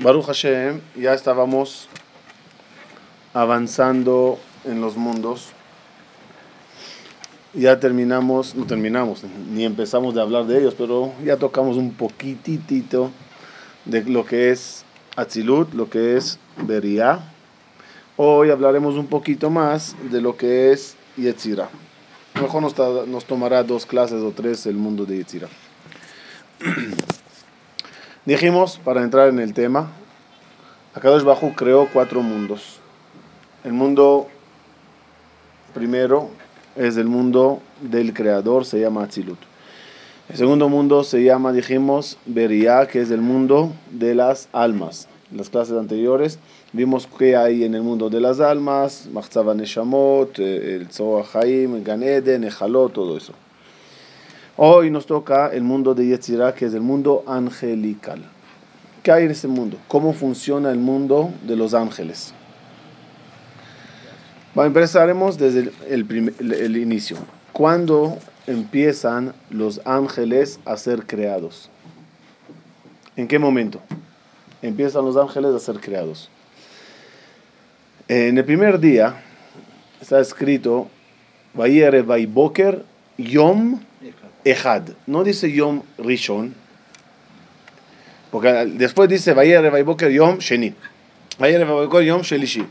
Baruch Hashem, ya estábamos avanzando en los mundos. Ya terminamos, no terminamos, ni empezamos de hablar de ellos, pero ya tocamos un poquitito de lo que es Atzilut, lo que es Beria. Hoy hablaremos un poquito más de lo que es Yetzira. Mejor nos, nos tomará dos clases o tres el mundo de Yetzira. Dijimos, para entrar en el tema, Akadosh Bajú creó cuatro mundos. El mundo primero es el mundo del creador, se llama Atzilut. El segundo mundo se llama, dijimos, Beria, que es el mundo de las almas. En las clases anteriores vimos que hay en el mundo de las almas, Machzava Neshamot, eh, el Zohar Haim, Gan Eden, todo eso. Hoy nos toca el mundo de Yetzirah, que es el mundo angelical. ¿Qué hay en ese mundo? ¿Cómo funciona el mundo de los ángeles? Bueno, empezaremos desde el, el, inicio. ¿Cuándo empiezan los ángeles a ser creados? ¿En qué momento? Empiezan los ángeles a ser creados. En el primer día está escrito Vayboker Yom Echad. No dice Yom Rishon, porque después dice Vayere Vayboker Yom Sheni. Vayere Vayboker Yom Shelishi.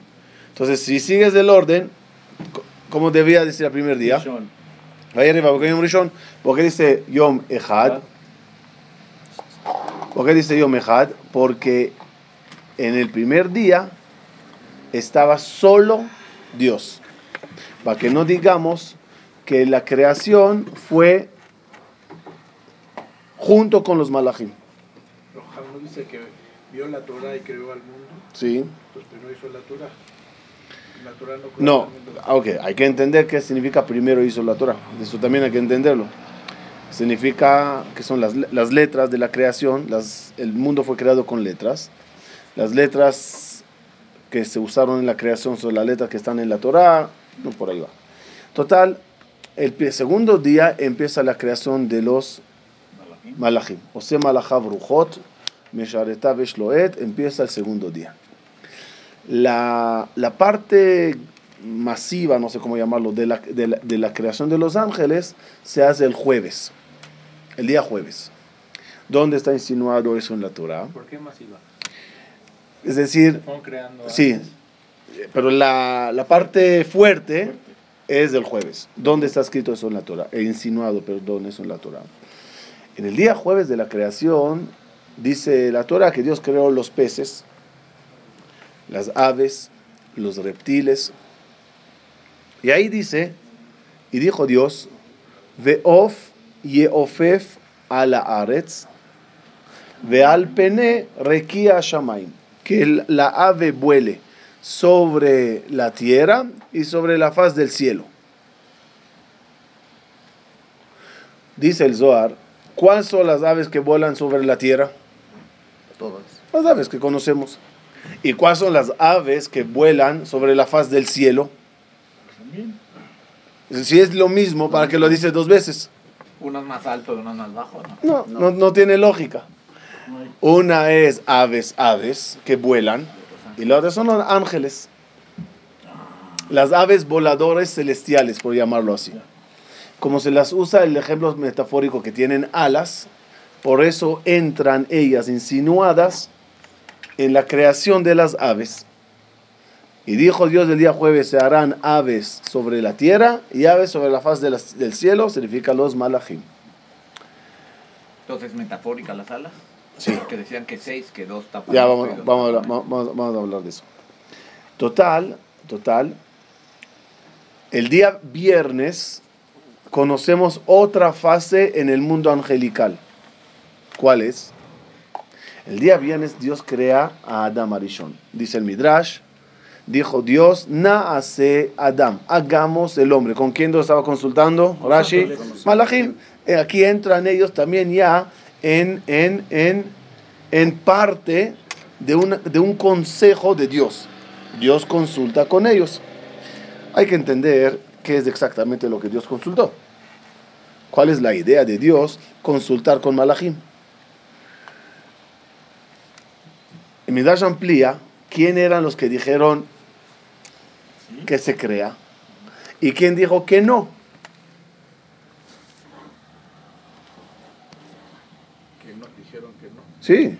Entonces, si sigues el orden, ¿cómo debía decir el primer día? Vayere Vayboker Yom Rishon. ¿Por qué dice Yom Echad? ¿Por qué dice Yom Echad? Porque en el primer día estaba solo Dios. Para que no digamos que la creación fue junto con los malachim. ¿No dice que vio la Torah y creó al mundo? Sí. Pero no hizo la Torah. La Torah no, creó No, al mundo. ok, hay que entender qué significa primero hizo la Torah. Eso también hay que entenderlo. Significa que son las, las letras de la creación, las, el mundo fue creado con letras. Las letras que se usaron en la creación son las letras que están en la Torah, no por ahí va. Total, el segundo día empieza la creación de los malachim. O sea, malachav ruchot, meshareta veshloet, empieza el segundo día. La, la parte masiva, no sé cómo llamarlo, de la, de, la, de la creación de los ángeles se hace el jueves, el día jueves. ¿Dónde está insinuado eso en la Torah? ¿Por qué masiva? Es decir, Sí, pero la, la parte fuerte es del jueves. ¿Dónde está escrito eso en la Torah? He insinuado, perdón, eso en la Torah. En el día jueves de la creación, dice la Torah que Dios creó los peces, las aves, los reptiles. Y ahí dice, y dijo Dios, Veof yeofef ala aretz, veal pene rekia shamaim. Que la ave vuele sobre la tierra y sobre la faz del cielo. Dice el Zohar, ¿cuáles son las aves que vuelan sobre la tierra? Todas. Las aves que conocemos. ¿Y cuáles son las aves que vuelan sobre la faz del cielo? Si es lo mismo, ¿para qué lo dice dos veces? Unas más alto y unas más bajo, ¿no? No, no, no tiene lógica. Una es aves, aves que vuelan, y la otra son los ángeles. Las aves voladores celestiales, por llamarlo así. Como se las usa el ejemplo metafórico que tienen alas, por eso entran ellas insinuadas en la creación de las aves. Y dijo Dios el día jueves, se harán aves sobre la tierra y aves sobre la faz del cielo, significa los malachim. Entonces, metafórica las alas. Sí. Que decían que seis, que dos tapan. Ya vamos, dos vamos, a hablar, vamos, vamos a hablar de eso. Total, total. El día viernes conocemos otra fase en el mundo angelical. ¿Cuál es? El día viernes Dios crea a Adam Arishon. Dice el Midrash, dijo Dios, naase Adam, hagamos el hombre. ¿Con quién Dios estaba consultando? Rashi, Malachim. Eh, Aquí entran ellos también ya en, en, en, en parte de, de un consejo de Dios. Dios consulta con ellos. Hay que entender qué es exactamente lo que Dios consultó. ¿Cuál es la idea de Dios consultar con Malachim? El Midrash amplía quién eran los que dijeron que se crea y quién dijo que no. Que no dijeron que no. Sí,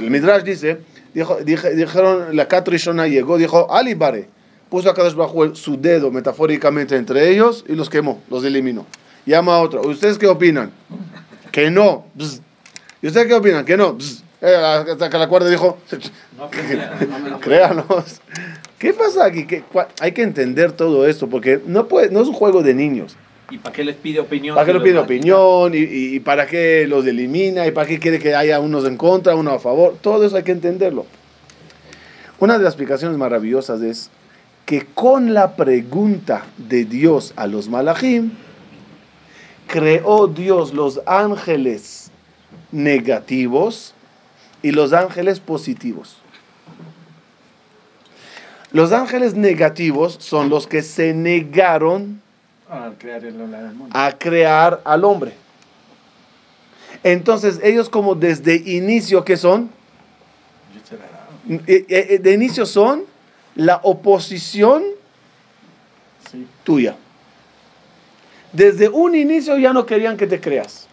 el Midrash dice, dijo, dije- dijeron, la Katrishona llegó, dijo, Alibare, puso a Kadosh bajo su dedo metafóricamente entre ellos y los quemó, los eliminó. Llama a otro, ¿ustedes qué opinan? Que no. Bzz. ¿Y ustedes qué opinan? Que no. Bzz. Eh, Hasta que la cuerda dijo, No, créanos. ¿Qué pasa aquí? ¿Qué- hay que entender todo esto porque no, puede, no es un juego de niños. ¿Y para qué les pide opinión? ¿Para qué si le los pide opinión? ¿Y, y- y para qué los elimina? ¿Y para qué quiere que haya unos en contra, uno a favor? Todo eso hay que entenderlo. Una de las explicaciones maravillosas es que con la pregunta de Dios a los malachim, creó Dios los ángeles negativos y los ángeles positivos. Los ángeles negativos son los que se negaron Al crear el la del mundo. a crear al hombre. Entonces ellos como desde inicio, ¿qué son? Eh, eh, De inicio son la oposición Sí. tuya. Desde un inicio ya no querían que te creas.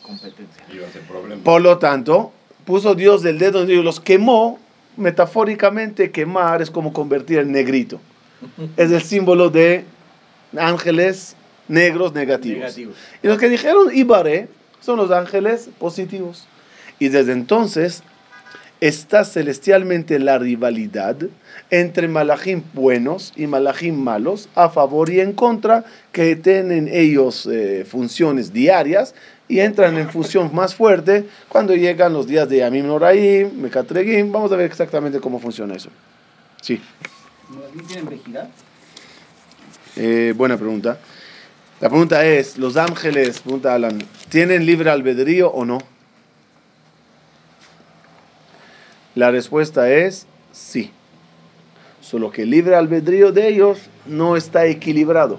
Competencia. A. Por lo tanto, puso Dios del dedo y los quemó. Metafóricamente, quemar es como convertir en negrito. Es el símbolo de ángeles negros negativos. Negativo. Y los que dijeron Ibaré son los ángeles positivos. Y desde entonces está celestialmente la rivalidad entre malachim buenos y malachim malos, a favor y en contra, que tienen ellos eh, funciones diarias y entran en función más fuerte cuando llegan los días de Yamim Noraim, Mekatregim. Vamos a ver exactamente cómo funciona eso. Sí, ¿No tienen vejidad? Eh, buena pregunta. La pregunta es, ¿los ángeles, pregunta Alan, ¿tienen libre albedrío o no? La respuesta es sí. Solo que el libre albedrío de ellos no está equilibrado.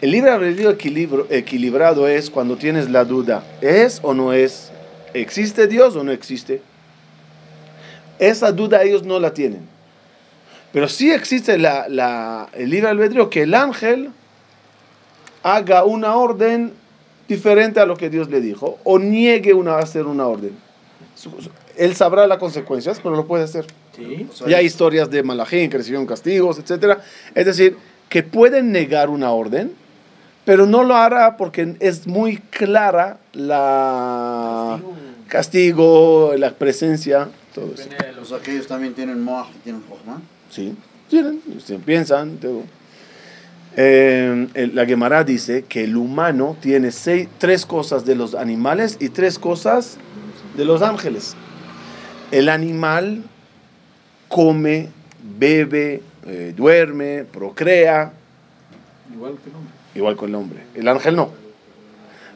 El libre albedrío equilibrado es cuando tienes la duda, ¿es o no es? ¿Existe Dios o no existe? Esa duda ellos no la tienen. Pero sí existe la, la- el libre albedrío que el ángel haga una orden diferente a lo que Dios le dijo o niegue una, a hacer una orden. Él sabrá las consecuencias, pero lo puede hacer. Sí. O sea, Y hay historias de Malachim que recibieron castigos, etc. Es decir, que pueden negar una orden, pero no lo hará porque es muy clara la castigo, la presencia, todo eso. Los- sea que ellos también tienen Moach y tienen Jochma. Sí, tienen, se piensan. Eh, la Gemara dice que el humano tiene seis, tres cosas de los animales y tres cosas de los ángeles. El animal come, bebe, eh, duerme, procrea, Igual que el hombre. igual que el hombre. El ángel no.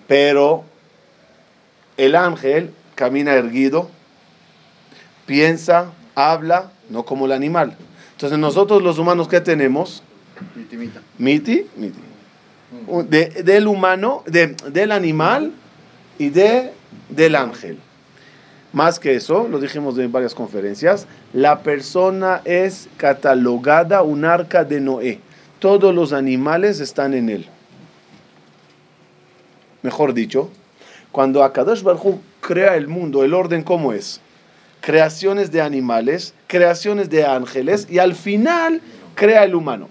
Pero el ángel camina erguido, piensa, habla, no como el animal. Entonces nosotros los humanos, ¿qué tenemos? Intimita. Miti, miti. De- del humano, de- del animal y de, del ángel. Más que eso, lo dijimos en varias conferencias, la persona es catalogada un arca de Noé. Todos los animales están en él. Mejor dicho, cuando Akadosh Baruj Hu crea el mundo, el orden cómo es? Creaciones de animales, creaciones de ángeles y al final crea el humano.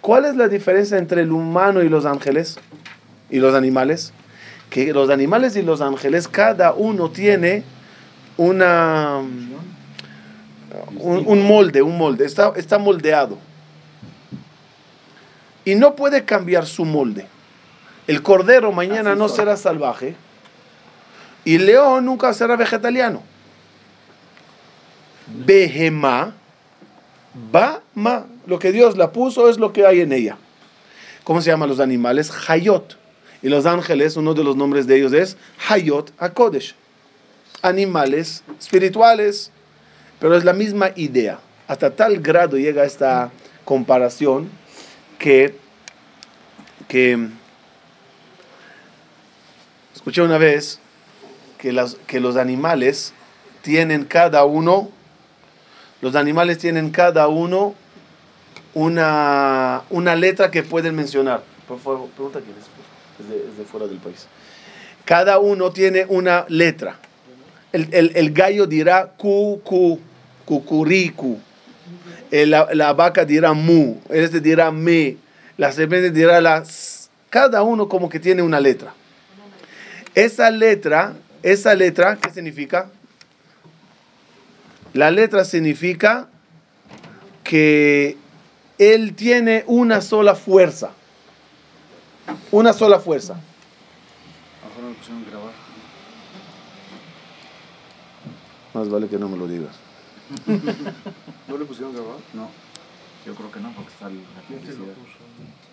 ¿Cuál es la diferencia entre el humano y los ángeles y los animales? Que los animales y los ángeles, cada uno tiene una, un, un molde, un molde, está, está moldeado. Y no puede cambiar su molde. El cordero mañana no será salvaje y el león nunca será vegetariano. Behemá, Bama, lo que Dios la puso es lo que hay en ella. ¿Cómo se llaman los animales? Hayot. Y los ángeles, uno de los nombres de ellos es Hayot HaKodesh. Animales espirituales, pero es la misma idea. Hasta tal grado llega esta comparación que, que escuché una vez que, las, que los animales tienen cada uno, los animales tienen cada uno una, una letra que pueden mencionar. Por favor, pregunta quién es. Es de, es de fuera del país. Cada uno tiene una letra. El, el- el gallo dirá cu, cu, cucuricu. La, la vaca dirá mu. Este dirá me. La serpiente dirá las. Cada uno como que tiene una letra. Esa letra, esa letra, ¿qué significa? La letra significa que él tiene una sola fuerza. Una sola fuerza. Más vale que no me lo digas. ¿No le pusieron grabar? No, Yo creo que no, porque está el-.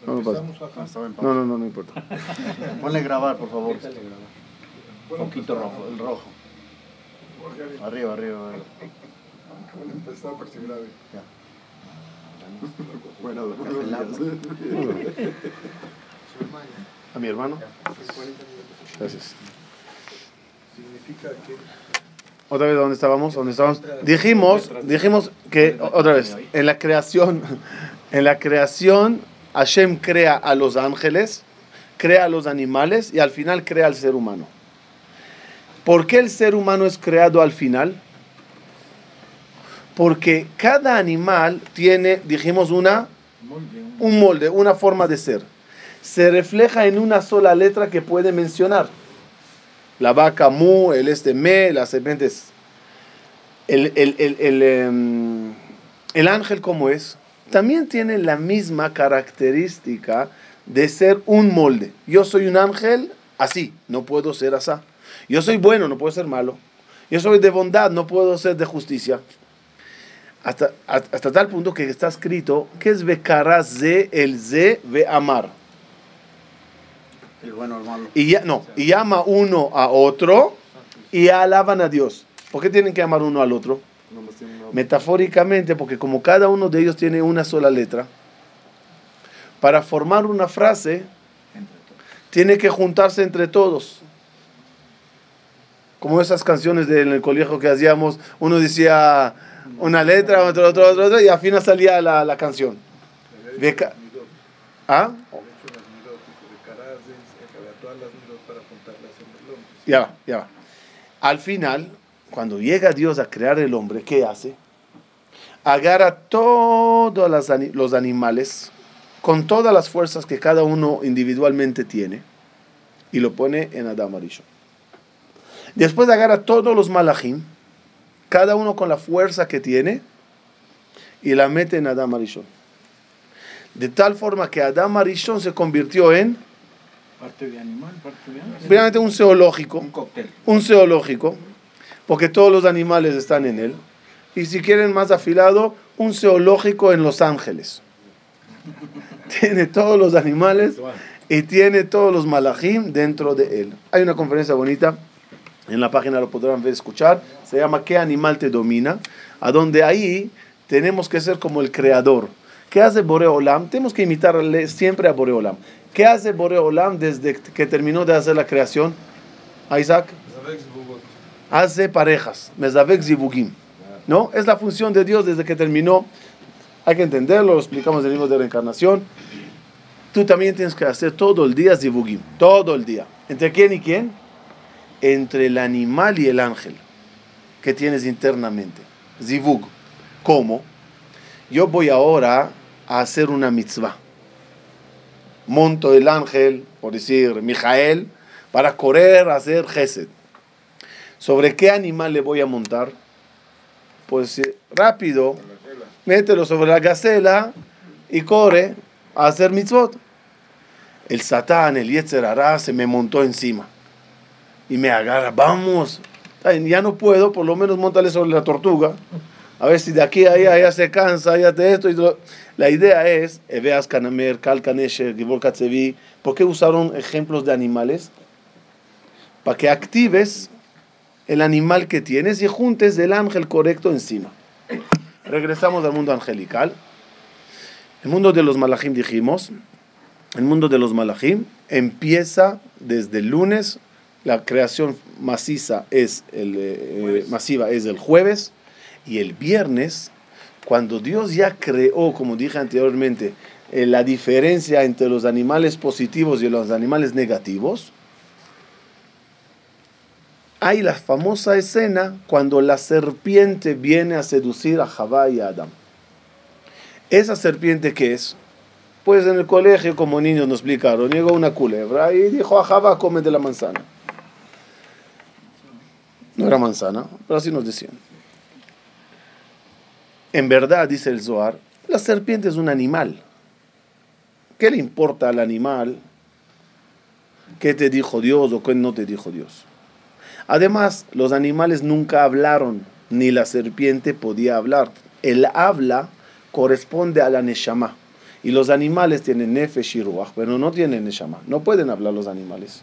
No me pasa. No No, no, no, no importa. Ponle grabar, por favor. Bueno, Poquito rojo. El rojo. Orgánico. Arriba, arriba, arriba. Bueno, empezó a percibir a Ya. Bueno. ¿A mi hermano? 40 minutos. Gracias. Significa que Otra vez, ¿dónde estábamos? ¿Dónde estábamos? Dijimos, dijimos que, otra vez, en la creación, en la creación, Hashem crea a los ángeles, crea a los animales y al final crea al ser humano. ¿Por qué el ser humano es creado al final? Porque cada animal tiene, dijimos, una, un molde, una forma de ser. Se refleja en una sola letra que puede mencionar. La vaca mu, el este me, las serpientes. El, el, el, el, em, el ángel, como es, también tiene la misma característica de ser un molde. Yo soy un ángel así, no puedo ser así. Yo soy bueno, no puedo ser malo. Yo soy de bondad, no puedo ser de justicia. Hasta, hasta tal punto que está escrito que es Bekara ze, el ze, ve amar. El bueno, el malo. Y ya, no, y llama uno a otro y alaban a Dios. ¿Por qué tienen que amar uno al otro? Metafóricamente, porque como cada uno de ellos tiene una sola letra, para formar una frase, tiene que juntarse entre todos. Como esas canciones del el colegio que hacíamos, uno decía una letra, otro, otro, otro, otro, y al final salía la, la canción. ¿Ah? De de de el hombre. Ya va, ya va. Al final, cuando llega Dios a crear el hombre, ¿qué hace? Agarra todos los animales con todas las fuerzas que cada uno individualmente tiene y lo pone en Adam Arishon. Después agarra todos los malachim, cada uno con la fuerza que tiene, y la mete en Adam Arishon. De tal forma que Adam Arishon se convirtió en, Parte de animal, parte de primeramente, un zoológico. Un cóctel. un zoológico, porque todos los animales están en él. Y si quieren más afilado, un zoológico en Los Ángeles. Tiene todos los animales y tiene todos los malachim dentro de él. Hay una conferencia bonita, en la página lo podrán ver, escuchar, se llama ¿Qué animal te domina? A donde ahí tenemos que ser como el creador. ¿Qué hace Boreolam? Tenemos que imitarle siempre a Boreolam. ¿Qué hace Boreolam desde que terminó de hacer la creación? ¿A Isaac? hace parejas. ¿No? Es la función de Dios desde que terminó. Hay que entenderlo, lo explicamos en el libro de reencarnación. Tú también tienes que hacer todo el día zibugim, todo el día. ¿Entre quién y quién? Entre el animal y el ángel que tienes internamente. Zibug. ¿Cómo? Yo voy ahora a hacer una mitzvah. Monto el ángel, por decir, Mijael, para correr a hacer gesed. ¿Sobre qué animal le voy a montar? Pues eh, rápido, mételo sobre la gacela y corre a hacer mitzvot. El satán, el Yetzer Hará, se me montó encima y me agarra, vamos, ya no puedo, por lo menos montale sobre la tortuga. A ver si de aquí a allá se cansa, ya de esto y La idea es, Eveas Kanamer, Kal Kanesher, Gibor ¿por qué usaron ejemplos de animales? Para que actives el animal que tienes y juntes el ángel correcto encima. Regresamos al mundo angelical. El mundo de los malachim dijimos, el mundo de los malachim empieza desde el lunes la creación maciza es el, eh, eh, masiva es el jueves y el viernes, cuando Dios ya creó, como dije anteriormente, eh, la diferencia entre los animales positivos y los animales negativos, hay la famosa escena cuando la serpiente viene a seducir a Javá y a Adán. ¿Esa serpiente qué es? Pues en el colegio, como niños nos explicaron, llegó una culebra y dijo a Javá, come de la manzana. No era manzana, pero así nos decían. En verdad, dice el Zohar, la serpiente es un animal. ¿Qué le importa al animal? ¿Qué te dijo Dios o qué no te dijo Dios? Además, los animales nunca hablaron, ni la serpiente podía hablar. El habla corresponde a la neshama. Y los animales tienen nefesh y ruach, pero no tienen neshama. No pueden hablar los animales.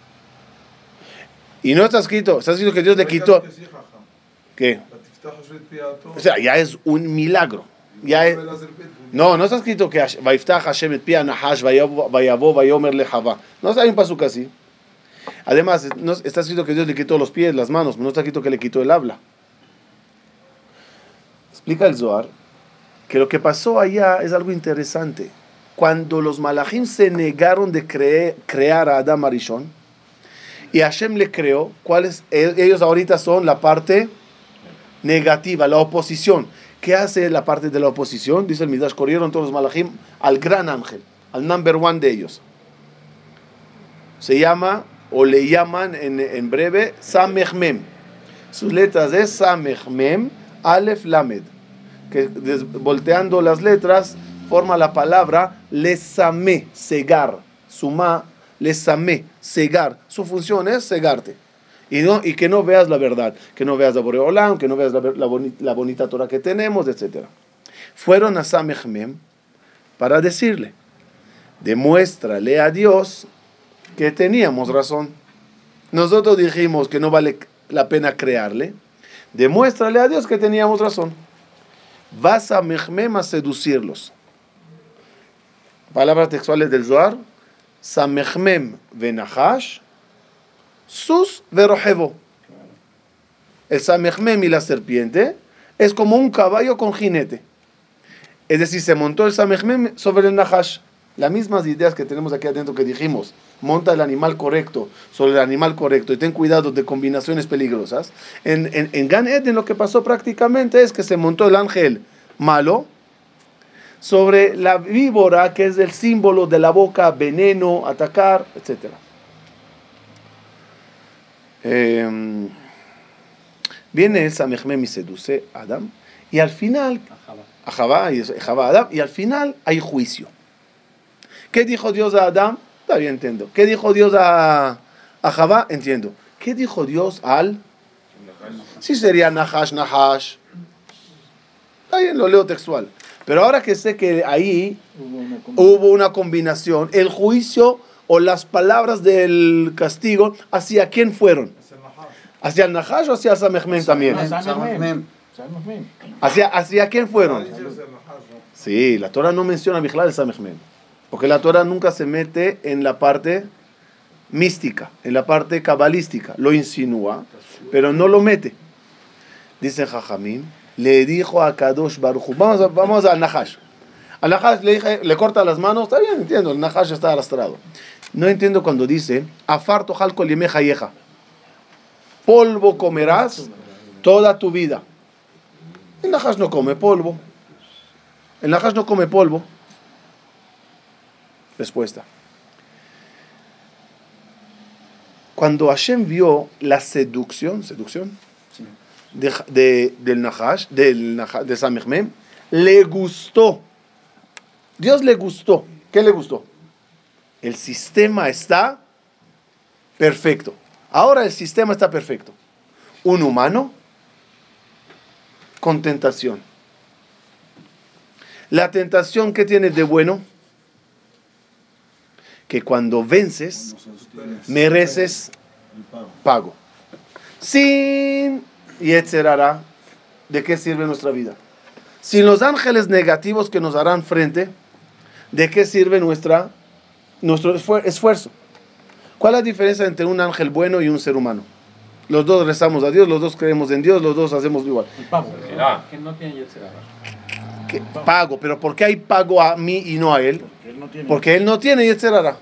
Y no está escrito, está escrito que Dios le quitó. ¿Qué? O sea, ya es un milagro. Ya es- no, no está escrito que Hashem et pia nahash vayavo vayomer lejava. No hay un pasuk así. Además, no, está escrito que Dios le quitó los pies, las manos, no está escrito que le quitó el habla. Explica el Zohar que lo que pasó allá es algo interesante. Cuando los malachim se negaron de creer- crear a Adam Arishon, y Hashem le creó, ¿cuáles? E- Ellos ahorita son la parte negativa, la oposición. ¿Qué hace la parte de la oposición? Dice el Midrash, corrieron todos los malachim al gran ángel, al number one de ellos. Se llama, o le llaman en, en breve, Samechmem. Sus letras es Samechmem, Aleph Lamed. Que volteando las letras forma la palabra lesame, cegar. Suma, lesame, cegar. Su función es cegarte. Y, no, y que no veas la verdad, que no veas la Boreolam, que no veas la, la boni- la bonita Torah que tenemos, etc. Fueron a Samechmem para decirle, demuéstrale a Dios que teníamos razón. Nosotros dijimos que no vale la pena crearle. Demuéstrale a Dios que teníamos razón. Vas a Mechmem a seducirlos. Palabras textuales del Zohar. Samechmem venahash, sus verojevo. El Samechmem y la serpiente es como un caballo con jinete. Es decir, se montó el Samechmem sobre el Nahash. Las mismas ideas que tenemos aquí adentro que dijimos. Monta el animal correcto sobre el animal correcto y ten cuidado de combinaciones peligrosas. En, en, en Gan Eden lo que pasó prácticamente es que se montó el ángel malo sobre la víbora que es el símbolo de la boca, veneno, atacar, etc. Eh, viene el Samechmem y seduce a Adam y al final a Javá y Adam y al final hay juicio. ¿Qué dijo Dios a Adam? Todavía entiendo. ¿Qué dijo Dios a, a Javá? Entiendo. ¿Qué dijo Dios al? Sí sería Nahash, Nahash. Ahí lo leo textual. Pero ahora que sé que ahí Hubo una com- hubo una combinación, el juicio o las palabras del castigo, ¿hacia quién fueron? ¿Hacia el Nahash o hacia Samechmen también? ¿Hacia, ¿Hacia quién fueron? Sí, la Torah no menciona a Mijlal el Samechmen. Porque la Torah nunca se mete en la parte mística, en la parte cabalística. Lo insinúa, pero no lo mete. Dice Jajamim, le dijo a Kadosh Baruj vamos, vamos al Nahash. Al Nahash le, corta las manos, está bien, entiendo, el Nahash está arrastrado. No entiendo cuando dice, afarto jalco liemeja yeja. Polvo comerás toda tu vida. El Nahash no come polvo. El Nahash no come polvo. Respuesta. Cuando Hashem vio la seducción, seducción. De, de- del Nahash, del, Nahash- de le gustó. Dios le gustó. ¿Qué le gustó? El sistema está perfecto. Ahora el sistema está perfecto. Un humano con tentación. La tentación que tiene de bueno, que cuando vences, mereces pago. Sin y etcétera, ¿de qué sirve nuestra vida? Sin los ángeles negativos que nos harán frente, ¿de qué sirve nuestra, nuestro esfuer- esfuerzo? ¿Cuál es la diferencia entre un ángel bueno y un ser humano? Los dos rezamos a Dios, los dos creemos en Dios, los dos hacemos igual. El pago. Ah. Que no tiene Yetzer Hara. ¿Qué? Pago, pero ¿por qué hay pago a mí y no a él? Porque él no tiene. Porque él no tiene Yetzer Hara.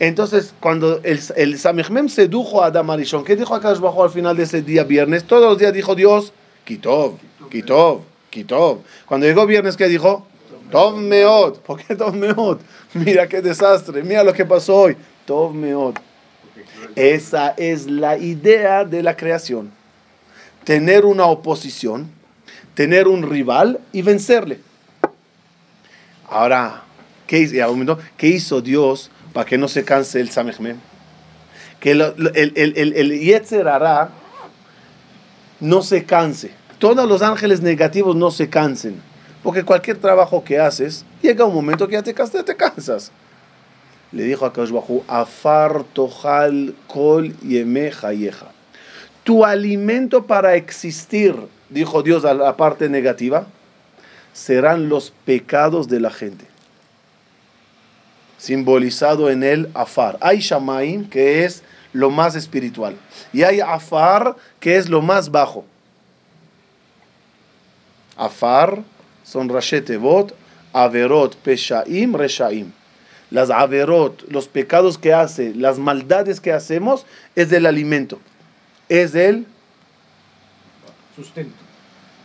Entonces, cuando el, el Samechmem sedujo a Adam Arishon, ¿qué dijo acá abajo al final de ese día viernes? Todos los días dijo Dios, Kitov, Kitov, Kitov. Cuando llegó viernes, ¿qué dijo? Tov Meod. ¿Por qué Tov Meod? Mira qué desastre, mira lo que pasó hoy. Tov Meod. Esa es la idea de la creación. Tener una oposición, tener un rival y vencerle. Ahora, ¿qué hizo, ¿qué hizo Dios para que no se canse el Samechmem? Que el, el, Yetzer Hara no se canse. Todos los ángeles negativos no se cansen. Porque cualquier trabajo que haces, llega un momento que ya te, cas- te cansas. Le dijo a Bajú, Afar tojal kol yeme hayeja. Tu alimento para existir, dijo Dios a la parte negativa, serán los pecados de la gente. Simbolizado en el Afar. Hay Shamaim, que es lo más espiritual. Y hay Afar, que es lo más bajo. Afar son Rashetevot, Averot, Peshaim, Reshaim. Las Averot, los pecados que hace, las maldades que hacemos, es del alimento. Es del Sustento.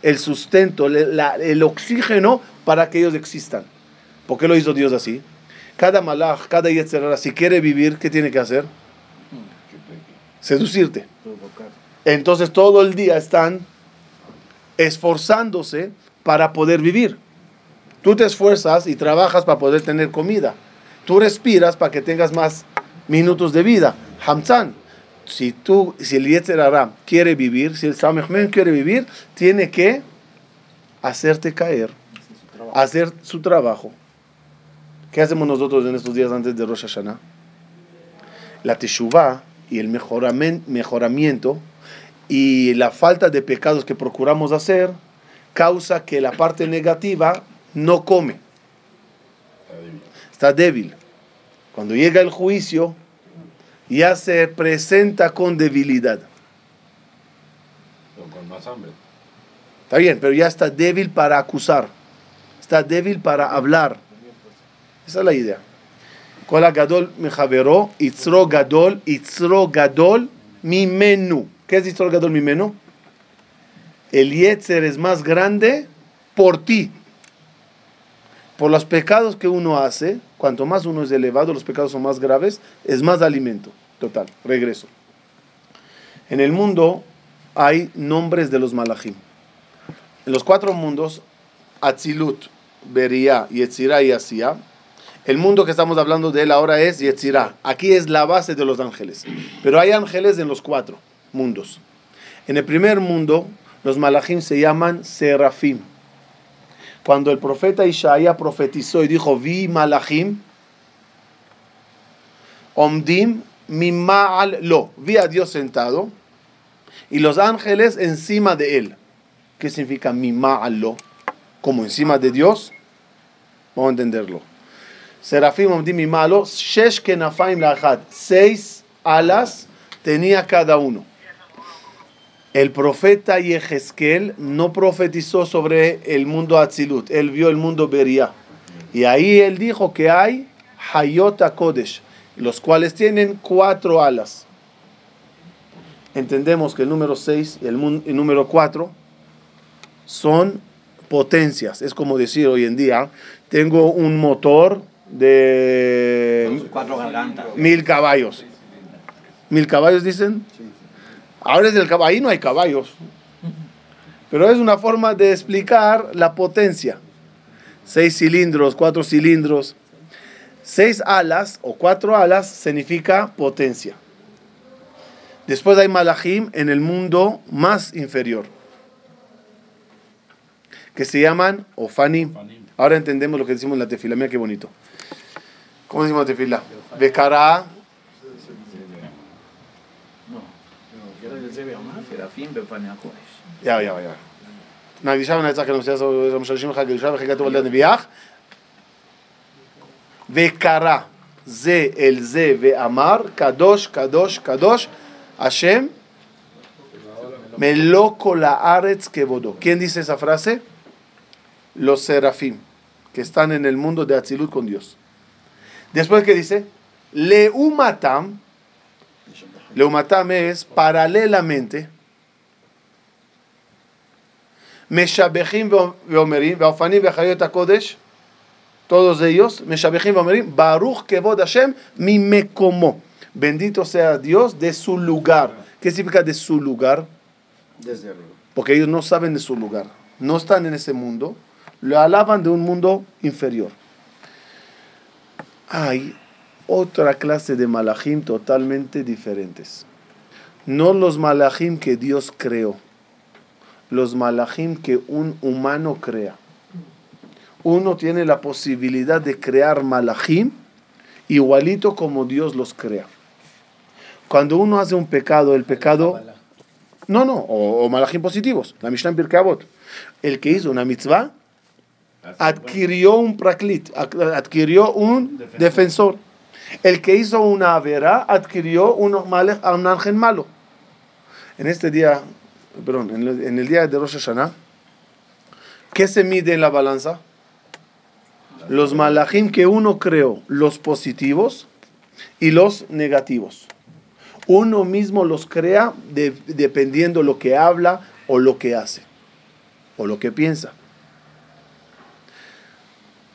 el sustento, la- el oxígeno para que ellos existan. ¿Por qué lo hizo Dios así? Cada malach, cada yetzerara, si quiere vivir, ¿qué tiene que hacer? Seducirte. Entonces todo el día están esforzándose para poder vivir. Tú te esfuerzas y trabajas para poder tener comida. Tú respiras para que tengas más minutos de vida. Hamzan, si tú, si el Yetzer Hara quiere vivir, si el Samechmen quiere vivir, tiene que hacerte caer, hacer su trabajo. ¿Qué hacemos nosotros en estos días antes de Rosh Hashanah? La Teshuvah y el mejoramiento y la falta de pecados que procuramos hacer causa que la parte negativa no come, está débil. Cuando llega el juicio, ya se presenta con debilidad. Pero con más hambre. Está bien, pero ya está débil para acusar, está débil para hablar. Esa es la idea. Kola itzro itzro gadol mimenu. ¿Qué es itzro gadol mimenu? El yetzer es más grande por ti. Por los pecados que uno hace, cuanto más uno es elevado, los pecados son más graves, es más alimento. Total, regreso. En el mundo hay nombres de los malachim. En los cuatro mundos, Atzilut, Beria, Yetzirah y Asiyah, el mundo que estamos hablando de él ahora es Yetzirah. Aquí es la base de los ángeles. Pero hay ángeles en los cuatro mundos. En el primer mundo, los malachim se llaman serafim. Cuando el profeta Ishaya profetizó y dijo, vi malachim, omdim mima'al lo, vi a Dios sentado y los ángeles encima de él. ¿Qué significa mima'al lo? Como encima de Dios. Vamos a entenderlo. Serafim omdim mima'al lo, shesh kenafaim. Seis alas tenía cada uno. El profeta Yehezkel no profetizó sobre el mundo Atzilut, él vio el mundo Beria. Y ahí él dijo que hay Hayota Kodesh, los cuales tienen cuatro alas. Entendemos que el número 6 y el número 4 son potencias. Es como decir hoy en día, tengo un motor de Cuatro gargantas. mil caballos. ¿Mil caballos dicen? Ahora es el caballo, ahí no hay caballos. Pero es una forma de explicar la potencia. Seis cilindros, cuatro cilindros. Seis alas o cuatro alas significa potencia. Después hay malachim en el mundo más inferior. Que se llaman ofanim. Ahora entendemos lo que decimos en la tefila. Mira qué bonito. ¿Cómo decimos la tefila? Bekará. Era el Zebe Amar. Serafín בפניה קודש. Ya, ya, ya. מהקדישה ונצח כנושא המשלשים לך קדישה וכי כתוב על יד נביח. וקרא. Ze el Ze ve Amar, Kadosh, Kadosh, Kadosh, Hashem, Meloko la Aretz Kevodo. ¿Quién dice esa frase? Los serafim, que están en el mundo de Atzilut con Dios. Después, ¿qué dice? Leumatam, Leumatam es paralelamente. Meshabechim veomerim, veofanim vechayot HaKodesh, todos ellos, Meshabechim veomerim, Baruch Kevod Hashem, mi mekomo. Bendito sea Dios de su lugar. ¿Qué significa de su lugar? Desde arriba. Porque ellos no saben de su lugar. No están en ese mundo. Lo alaban de un mundo inferior. Hay otra clase de malachim totalmente diferentes. No los malachim que Dios creó. Los malachim que un humano crea. Uno tiene la posibilidad de crear malachim igualito como Dios los crea. Cuando uno hace un pecado, el pecado... No, no, o, o malachim positivos. La Mishnah Avot. El que hizo una mitzvah adquirió un praklit, ad- adquirió un defensor. El que hizo una avera adquirió un, malech- a un ángel malo. En este día, perdón, en el, día de Rosh Hashanah, ¿qué se mide en la balanza? Los malachim que uno creó, los positivos y los negativos. Uno mismo los crea de- dependiendo lo que habla o lo que hace o lo que piensa.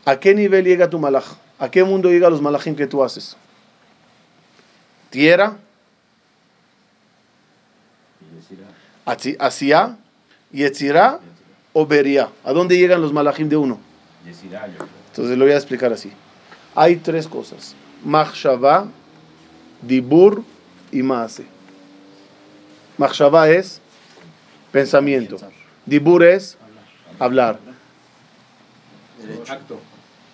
¿A qué nivel llega tu malach? ¿A qué mundo llega los malachim que tú haces? Tierra, Asiá, Yetzirá o Beria. ¿A dónde llegan los malachim de uno? Entonces lo voy a explicar así. Hay tres cosas. Machshava, Dibur y Maase. Machshava es pensamiento. Dibur es hablar. Acto.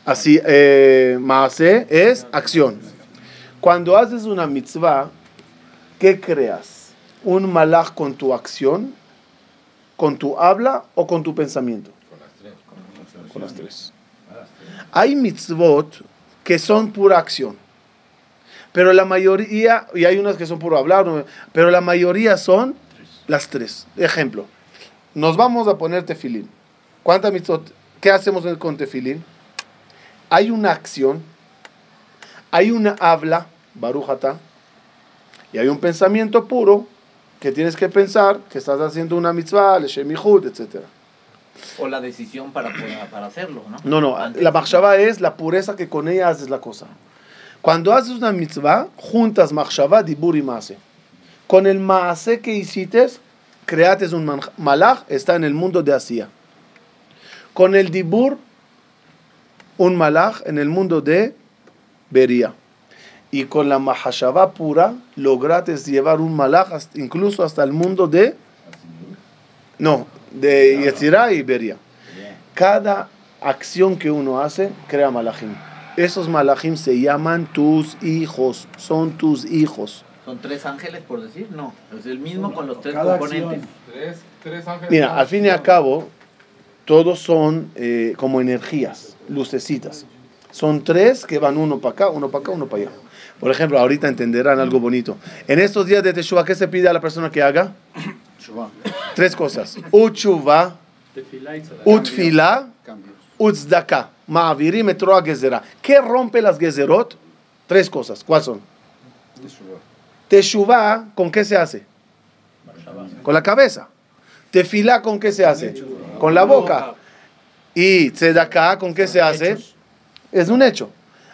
Así, eh, Maase es acción. Cuando haces una mitzvah, ¿qué creas? ¿Un malach con tu acción, con tu habla o con tu pensamiento? Con las tres. Hay mitzvot que son pura acción. Pero la mayoría, y hay unas que son puro hablar, pero la mayoría son las tres. Ejemplo, nos vamos a poner tefilín. ¿Cuántas mitzvot? ¿Qué hacemos con tefilín? Hay una acción, hay una habla, barujata, y hay un pensamiento puro que tienes que pensar que estás haciendo una mitzvah, leshemihud, etc. O la decisión para, para hacerlo, ¿no? No, no, Antes. la machshava es la pureza que con ella haces la cosa. Cuando haces una mitzvah, juntas machshava, dibur y maase. Con el maase que hiciste, creates un malach, está en el mundo de Asia. Con el dibur, un malach en el mundo de Beria. Y con la mahashava pura, logrates llevar un malach hasta- incluso hasta el mundo de... No, de Yetzirah y Beria. Cada acción que uno hace crea malachim. Esos malachim se llaman tus hijos, son tus hijos. Son tres ángeles, por decir, no. Es el mismo con los tres Cada componentes. acción. Tres, tres ángeles. Mira, al fin y al cabo, todos son eh, como energías, lucecitas. Son tres que van uno para acá, uno para acá, uno para allá. Por ejemplo, ahorita entenderán algo bonito. En estos días de Teshuvah, ¿qué se pide a la persona que haga? Tres cosas. Uchuvah, utfila, utzdaka. Ma'avirim et roa gezerah. ¿Qué rompe las gezerot? Tres cosas. ¿Cuáles son? Shuvah. Teshuvah, ¿con qué se hace? Con la cabeza. Tefilá, ¿con qué se hace? Con la boca. Y tzedakah, ¿con qué se hace? Es un hecho.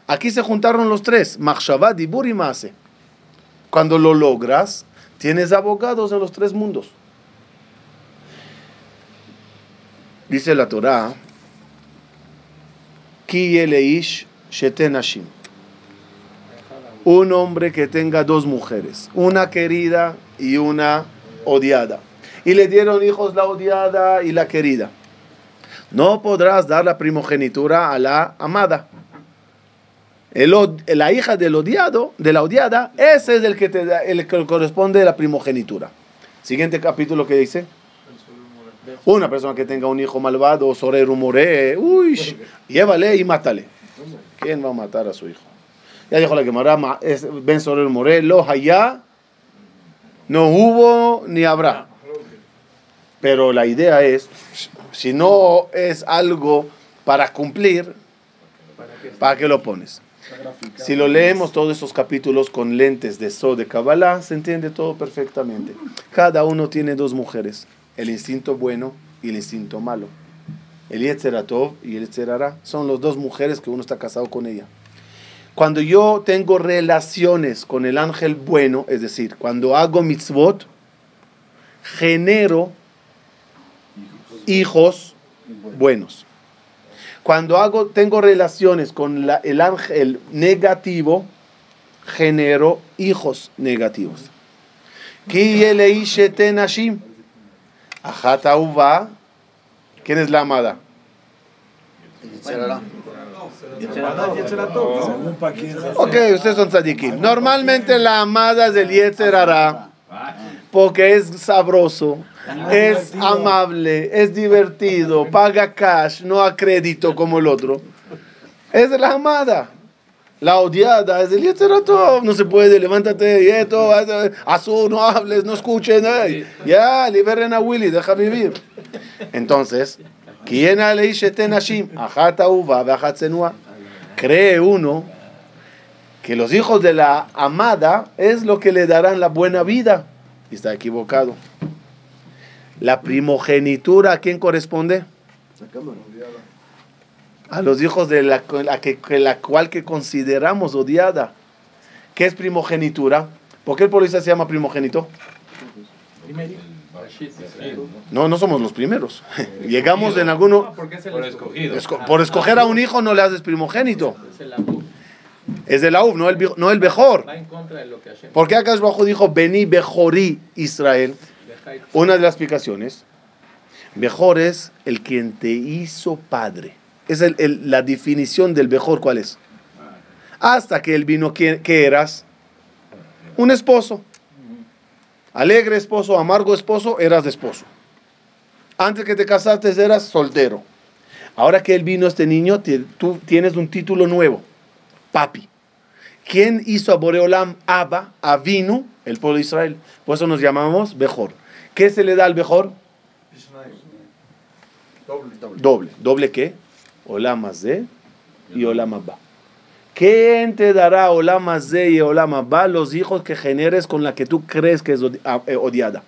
Aquí se juntaron los tres, Machshavá, Dibur y Maase. Cuando lo logras, tienes abogados en los tres mundos. Dice la Torah, Ki yeleish sheten hashim. Un hombre que tenga dos mujeres, una querida y una odiada. Y le dieron hijos la odiada y la querida. No podrás dar la primogenitura a la amada. La hija del odiado, de la odiada, ese es el que te da, el que corresponde a la primogenitura. Siguiente capítulo que dice. Una persona que tenga un hijo malvado, sobre rumore, uy, llévale y mátale. ¿Quién va a matar a su hijo? Ya dijo la Gemara, Ben Sorer More, lo haya, no hubo ni habrá. Pero la idea es, si no es algo para cumplir, ¿para qué lo pones? Si lo leemos todos esos capítulos con lentes de So de Kabbalah, se entiende todo perfectamente. Cada uno tiene dos mujeres, el instinto bueno y el instinto malo. El Yetzeratov y el Yetzerara son las dos mujeres que uno está casado con ella. Cuando yo tengo relaciones con el ángel bueno, es decir, cuando hago mitzvot, genero hijos buenos. Cuando hago, tengo relaciones con la- el ángel negativo, genero hijos negativos. ¿Quién es la amada? Ok, ustedes son tzadikim. Normalmente la amada es del Yetzer Hara, porque es sabroso, es amable, es divertido, paga cash, no a crédito como el otro. Es la amada. La odiada es el Hara. No se puede, levántate, yeto, azul, no hables, no escuchen. ay. Ya, liberen a Willy, deja vivir. Entonces, ¿quién le ishete nashim? Ajat ahuva ve'ajat zenua. Cree uno que los hijos de la amada es lo que le darán la buena vida. Y está equivocado. La primogenitura, ¿a quién corresponde? A los hijos de la, la que, la cual que consideramos odiada. ¿Qué es primogenitura? ¿Por qué el policía se llama primogénito? No, no somos los primeros. Llegamos en alguno... Por escoger a un hijo no le haces primogénito. Es de la UV, no el, no el Bejor. Va en contra de lo que Hashem ¿Por qué Akash Bajo dijo Beni Bejorí Israel? Una de las explicaciones. Bejor es el quien te hizo padre. Es el- el- la definición del Bejor, ¿cuál es? Hasta que él vino, ¿qué, qué eras? Un esposo. Alegre esposo, amargo esposo, eras de esposo. Antes que te casaste eras soltero. Ahora que él vino este niño, tú tienes un título nuevo. Papi. ¿Quién hizo a Boreolam Abba, Avinu, el pueblo de Israel? Por eso nos llamamos Bejor. ¿Qué se le da al Bejor? Doble. Doble. ¿Doble qué? Olam y Olam Abba. ¿Quién te dará Olam Hazé y Olam Abba? Los hijos que generes con la que tú crees que es ah, eh, odiada.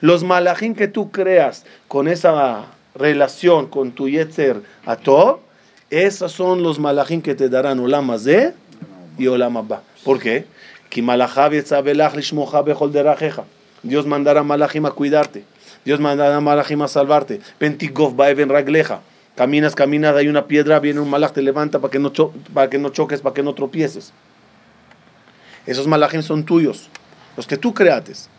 Los malachim que tú creas con esa relación con tu Yetzer Atov, esos son los malachim que te darán Olam Hazé y Olam Abba. ¿Por qué? Dios mandará malachim a cuidarte. Dios mandará malachim a salvarte. Pentigov baeven ragleja. Caminas, caminas, hay una piedra, viene un malach, te levanta para que no, para que no choques, para que no tropieces. Esos malachim son tuyos, los que tú creates.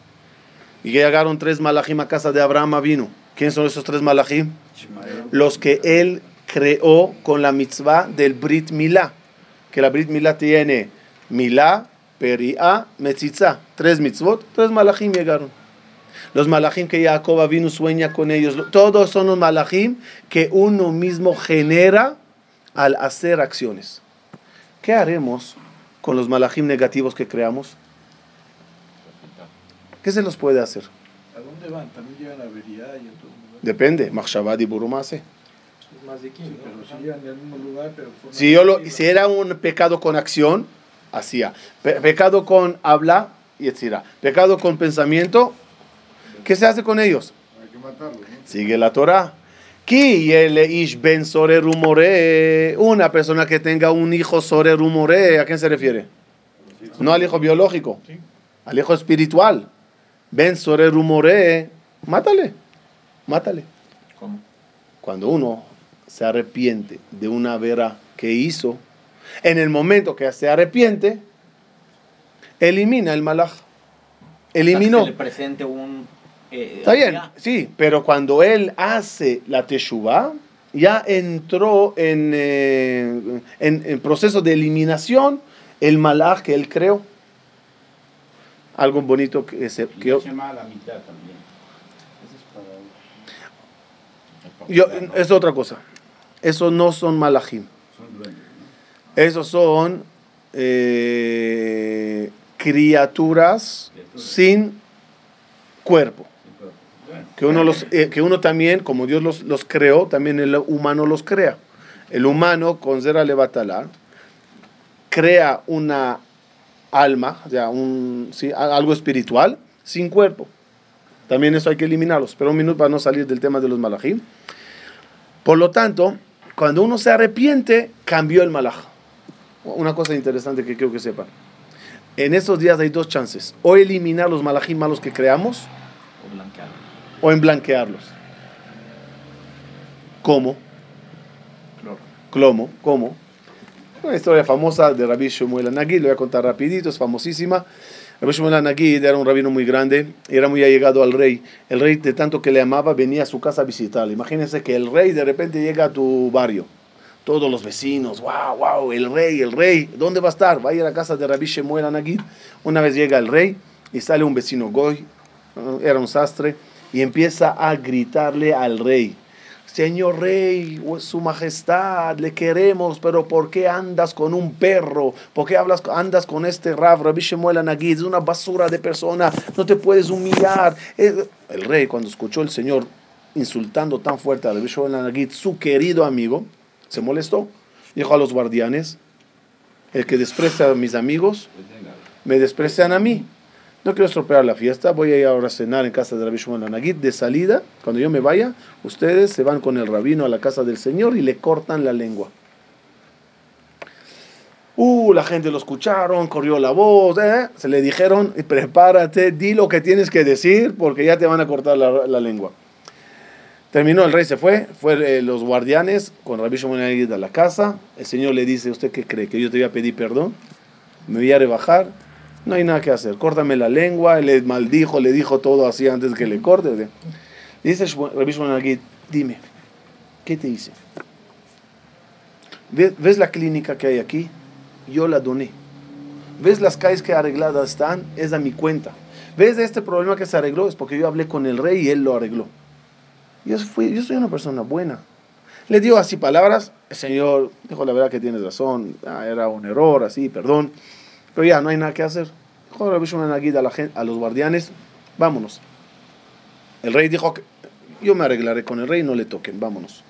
Y llegaron tres malachim a casa de Abraham vino. ¿Quiénes son esos tres malachim? Los que él creó con la mitzvah del Brit Milá. Que la Brit Milá tiene Milá, Periá, Metzitza. Tres mitzvot, tres malachim llegaron. Los malachim que Jacob vino sueña con ellos. Todos son los malachim que uno mismo genera al hacer acciones. ¿Qué haremos con los malachim negativos que creamos? ¿Qué se los puede hacer? ¿A dónde van? También llegan a Beria y a otros lugares. Depende. Machshabad y Burumase. Más de quién, Sí, pero sí llegan al mismo lugar, pero... por Si, yo lo, si era un pecado con acción, hacía. Pe- pecado con habla, y etcétera. Pecado con pensamiento, ¿qué se hace con ellos? Hay que matarlo, ¿no? Sigue la Torah. Ben rumore. Una persona que tenga un hijo sore rumore, ¿a quién se refiere? No al hijo biológico, al hijo espiritual. Ben sore rumore, mátale, mátale. ¿Cómo? Cuando uno se arrepiente de una vera que hizo, en el momento que se arrepiente, elimina el malaj. Eliminó. Le presente un... eh, Está bien, ya. sí, pero cuando él hace la teshuva, ya entró en, eh, en, en proceso de eliminación el malaj que él creó. Algo bonito que se... que yo- Shema a la mitad también. yo- es otra cosa. Esos no son malajim. Esos son eh, criaturas sin cuerpo. Que uno, los, eh, que uno también, como Dios los, los creó, también el humano los crea. El humano, con Zera Levatala, crea una alma, o sea, un, sí, algo espiritual, sin cuerpo. También eso hay que eliminarlos. Pero un minuto para no salir del tema de los malajim. Por lo tanto, cuando uno se arrepiente, cambió el malaj. Una cosa interesante que quiero que sepan. En estos días hay dos chances. O eliminar los malajim malos que creamos, O blanquear. o en blanquearlos. ¿Cómo? Cloro. ¿Cómo? ¿Cómo? Una historia famosa de Rabbi Shmuel Anagid, lo voy a contar rapidito, es famosísima. Anagid era un rabino muy grande, era muy allegado al rey. El rey, de tanto que le amaba, venía a su casa a visitarle. Imagínense que el rey de repente llega a tu barrio. Todos los vecinos, wow, wow, el rey, el rey, ¿dónde va a estar? Va a ir a la casa de Rabbi Shmuel Anagid. Una vez llega el rey y sale un vecino Goy, era un sastre, y empieza a gritarle al rey. Señor rey, su majestad, le queremos, pero ¿por qué andas con un perro? ¿Por qué hablas, andas con este Rav, Rabbi Shemuel Anagid? Es una basura de persona, no te puedes humillar. El rey, cuando escuchó el Señor insultando tan fuerte a Rabbi Shemuel su querido amigo, se molestó. Dijo a los guardianes, el que desprecia a mis amigos, me desprecian a mí. No quiero estropear la fiesta, voy a ir ahora a cenar en casa de Rabbi Shmuel Anagid. De salida, cuando yo me vaya, ustedes se van con el rabino a la casa del Señor y le cortan la lengua. Uh, la gente lo escucharon, corrió la voz, ¿eh? se le dijeron, prepárate, di lo que tienes que decir porque ya te van a cortar la, lengua. Terminó, el rey se fue, fue eh, los guardianes con Rabbi Shimon Anagid a la casa. El Señor le dice, ¿usted qué cree? ¿Que yo te voy a pedir perdón? ¿Me voy a rebajar? No hay nada que hacer, córtame la lengua, le maldijo, le dijo todo así antes que le corte. Dice Shmu- Rabbi Anagid, dime, ¿qué te hice? ¿Ves, ves la clínica que hay aquí? Yo la doné. ¿Ves las calles que arregladas están? Es a mi cuenta. ¿Ves este problema que se arregló? Es porque yo hablé con el rey y él lo arregló. Yo, fui, yo soy una persona buena. Le dio así palabras. El Señor dijo, la verdad que tienes razón. ah, era un error, así, perdón. Pero ya, no hay nada que hacer. Dijo Rabbi Shimon a, la gen- a los guardianes, vámonos. El rey dijo, que yo me arreglaré con el rey, no le toquen, vámonos.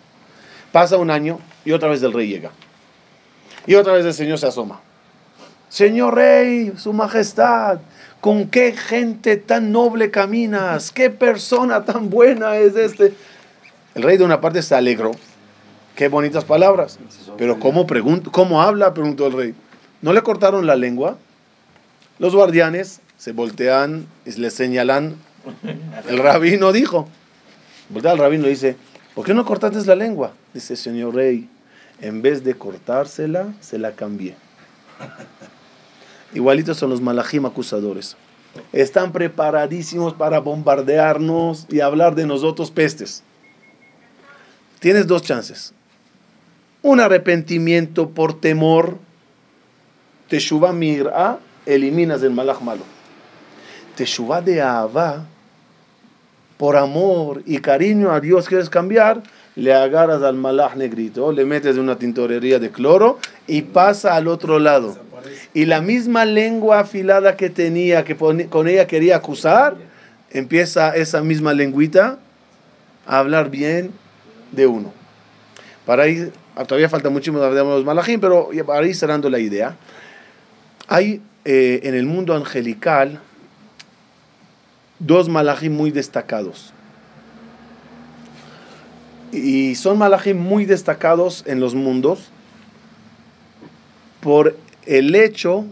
Pasa un año y otra vez el rey llega. Y otra vez el Señor se asoma. Señor rey, su majestad, ¿con qué gente tan noble caminas? ¿Qué persona tan buena es este? El rey de una parte se alegró. Qué bonitas palabras. Pero ¿cómo, pregunto, ¿cómo habla? Preguntó el rey. ¿No le cortaron la lengua? Los guardianes se voltean y le señalan. El rabino dijo. Voltea al rabino y dice, ¿por qué no cortaste la lengua? Dice, señor rey, en vez de cortársela, se la cambié. Igualitos son los malajim acusadores. Están preparadísimos para bombardearnos y hablar de nosotros pestes. Tienes dos chances. Un arrepentimiento por temor. Teshuvah mir'a, eliminas el malaj malo. Teshuvah de Ahava, por amor y cariño a Dios quieres cambiar, le agarras al malaj negrito, le metes una tintorería de cloro y pasa al otro lado. Y la misma lengua afilada que tenía, que con ella quería acusar, empieza esa misma lengüita a hablar bien de uno. Para ir, todavía falta muchísimo de los malajim, pero para ir cerrando la idea, hay eh, en el mundo angelical dos malajim muy destacados. Y son malajim muy destacados en los mundos por el hecho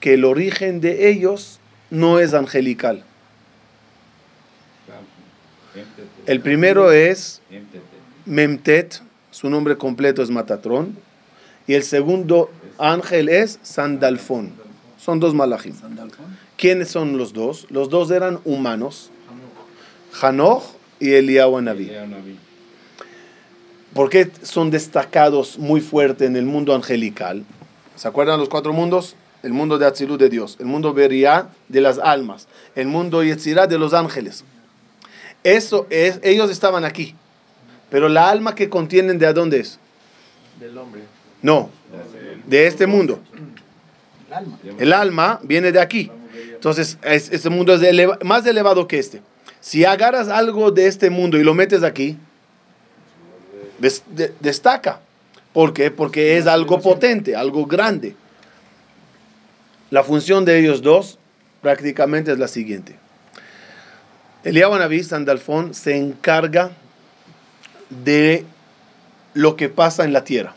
que el origen de ellos no es angelical. El primero es Memtet, su nombre completo es Matatrón, y el segundo ángel es Sandalfón. Son dos malajim. ¿Quiénes son los dos? Los dos eran humanos, Hanoch y Eliyahu Anabí. ¿Por qué son destacados muy fuerte en el mundo angelical? ¿Se acuerdan los cuatro mundos? El mundo de Atzilú de Dios, el mundo Beriah de las almas, el mundo Yetzirah de los ángeles. Eso es, ellos estaban aquí. Pero la alma que contienen, ¿de dónde es? Del hombre. No, de este mundo. El alma viene de aquí. Entonces, es- este mundo es más elevado que este. Si agarras algo de este mundo y lo metes aquí, des- de- destaca. ¿Por qué? Porque es algo potente, algo grande. La función de ellos dos prácticamente es la siguiente. Eliyahu Naví Sandalfón se encarga de lo que pasa en la tierra,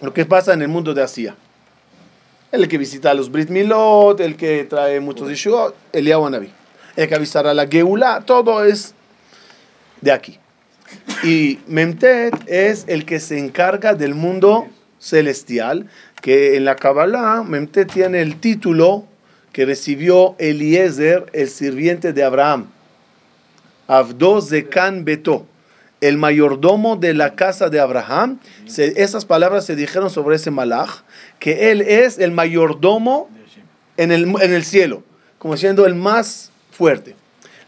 lo que pasa en el mundo de Asia. El que visita a los Brit Milot, el que trae muchos Yeshua, Eliyahu Naví. El que avisará a la Geula, todo es de aquí. Y Memtet es el que se encarga del mundo celestial, que en la Kabbalah Memtet tiene el título que recibió Eliezer, el sirviente de Abraham. Avdo Zekan Beto, el mayordomo de la casa de Abraham. Se- esas palabras se dijeron sobre ese malach, que él es el mayordomo en el, en el cielo, como siendo el más fuerte.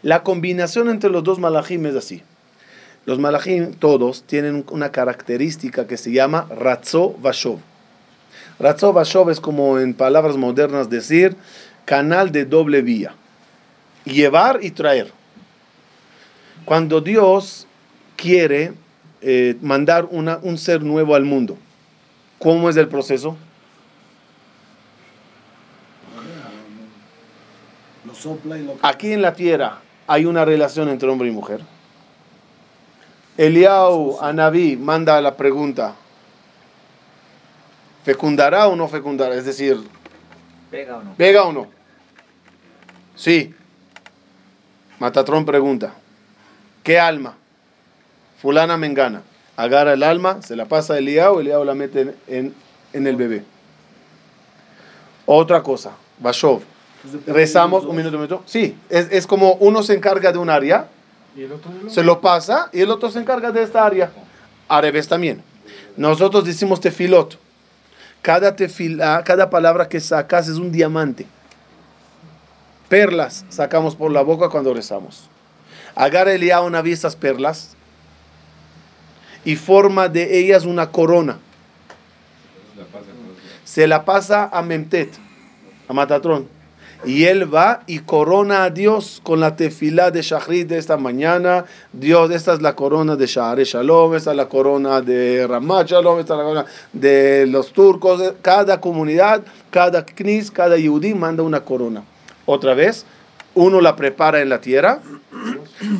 La combinación entre los dos malachim es así. Los malachim todos tienen una característica que se llama Ratzo Vashov. Ratzo Vashov es como en palabras modernas decir canal de doble vía. Llevar y traer. Cuando Dios quiere eh, mandar una- un ser nuevo al mundo, ¿cómo es el proceso? Aquí en la tierra hay una relación entre hombre y mujer. Eliau Anabí manda la pregunta: ¿fecundará o no fecundará? Es decir, ¿Pega o no? ¿pega o no? Sí. Matatrón pregunta: ¿qué alma? Fulana Mengana. Agarra el alma, se la pasa a Eliau, Eliau la mete en, en- en el bebé. Otra cosa, Bashov. Rezamos, un minuto, un minuto. Sí, es, es como uno se encarga de un área, Y el otro de se lo pasa y el otro se encarga de esta área. Al revés también. Nosotros decimos tefilot. Cada tefila, cada palabra que sacas es un diamante. Perlas sacamos por la boca cuando rezamos. Agarra Eliyahu Naví estas perlas y forma de ellas una corona. Se la pasa a Memtet, a Matatrón. Y él va y corona a Dios con la tefilá de Shachrit de esta mañana. Dios, esta es la corona de Shahare Shalom, esta es la corona de Ramat Shalom, esta es la corona de los turcos. Cada comunidad, cada knis, cada yudí manda una corona. Otra vez, uno la prepara en la tierra,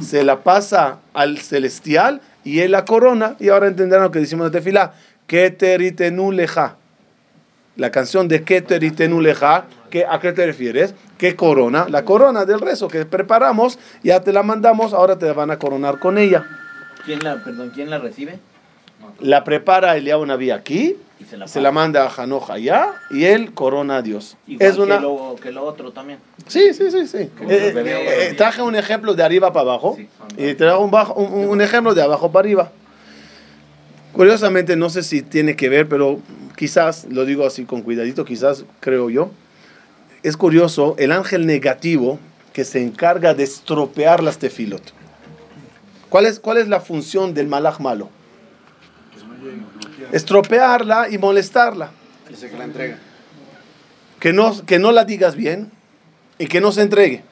se la pasa al celestial y él la corona. Y ahora entenderán lo que decimos de tefilá. Keteritenu leja. La canción de Keteritenu leja. ¿qué- ¿A qué te refieres? ¿Qué corona? La corona del rezo que preparamos, ya te la mandamos, ahora te van a coronar con ella. ¿Quién la, perdón, ¿quién la recibe? La prepara Eliyahu Naví aquí, Y se la se la manda a Hanoch allá y él corona a Dios. Igual es una... que, lo, que lo otro también. Sí, sí, sí, sí. Eh, eh, traje un ejemplo de arriba para abajo Sí. y traje un, bajo- un, un ejemplo de abajo para arriba. Curiosamente, no sé si tiene que ver, pero quizás, lo digo así con cuidadito, quizás creo yo. Es curioso, el ángel negativo que se encarga de estropear las tefilot. ¿Cuál es, cuál es la función del malaj malo? Estropearla y molestarla. Que la entrega. que no, que no la digas bien y que no se entregue.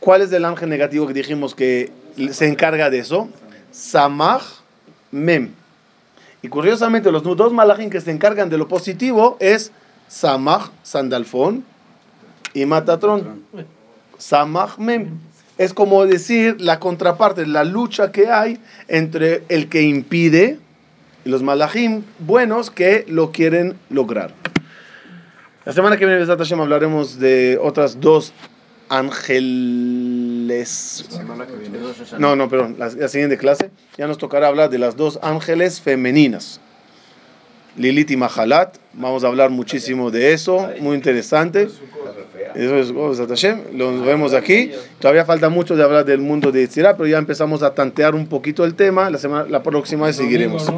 ¿Cuál es el ángel negativo que dijimos que se encarga de eso? Samach Mem. Y curiosamente, los dos malachim que se encargan de lo positivo es Samach, Sandalfón y Matatrón. Samach Mem. Es como decir la contraparte, la lucha que hay entre el que impide y los malachim buenos que lo quieren lograr. La semana que viene, Besat Hashem, hablaremos de otras dos ángeles. Semana que viene. No, no, perdón, la, la siguiente clase ya nos tocará hablar de las dos ángeles femeninas. Lilith y Mahalat. Vamos a hablar muchísimo de eso, muy interesante. Eso es Besat Hashem. Los vemos aquí. Todavía falta mucho de hablar del mundo de Yitzhak, pero ya empezamos a tantear un poquito el tema. La, semana, la próxima vez seguiremos.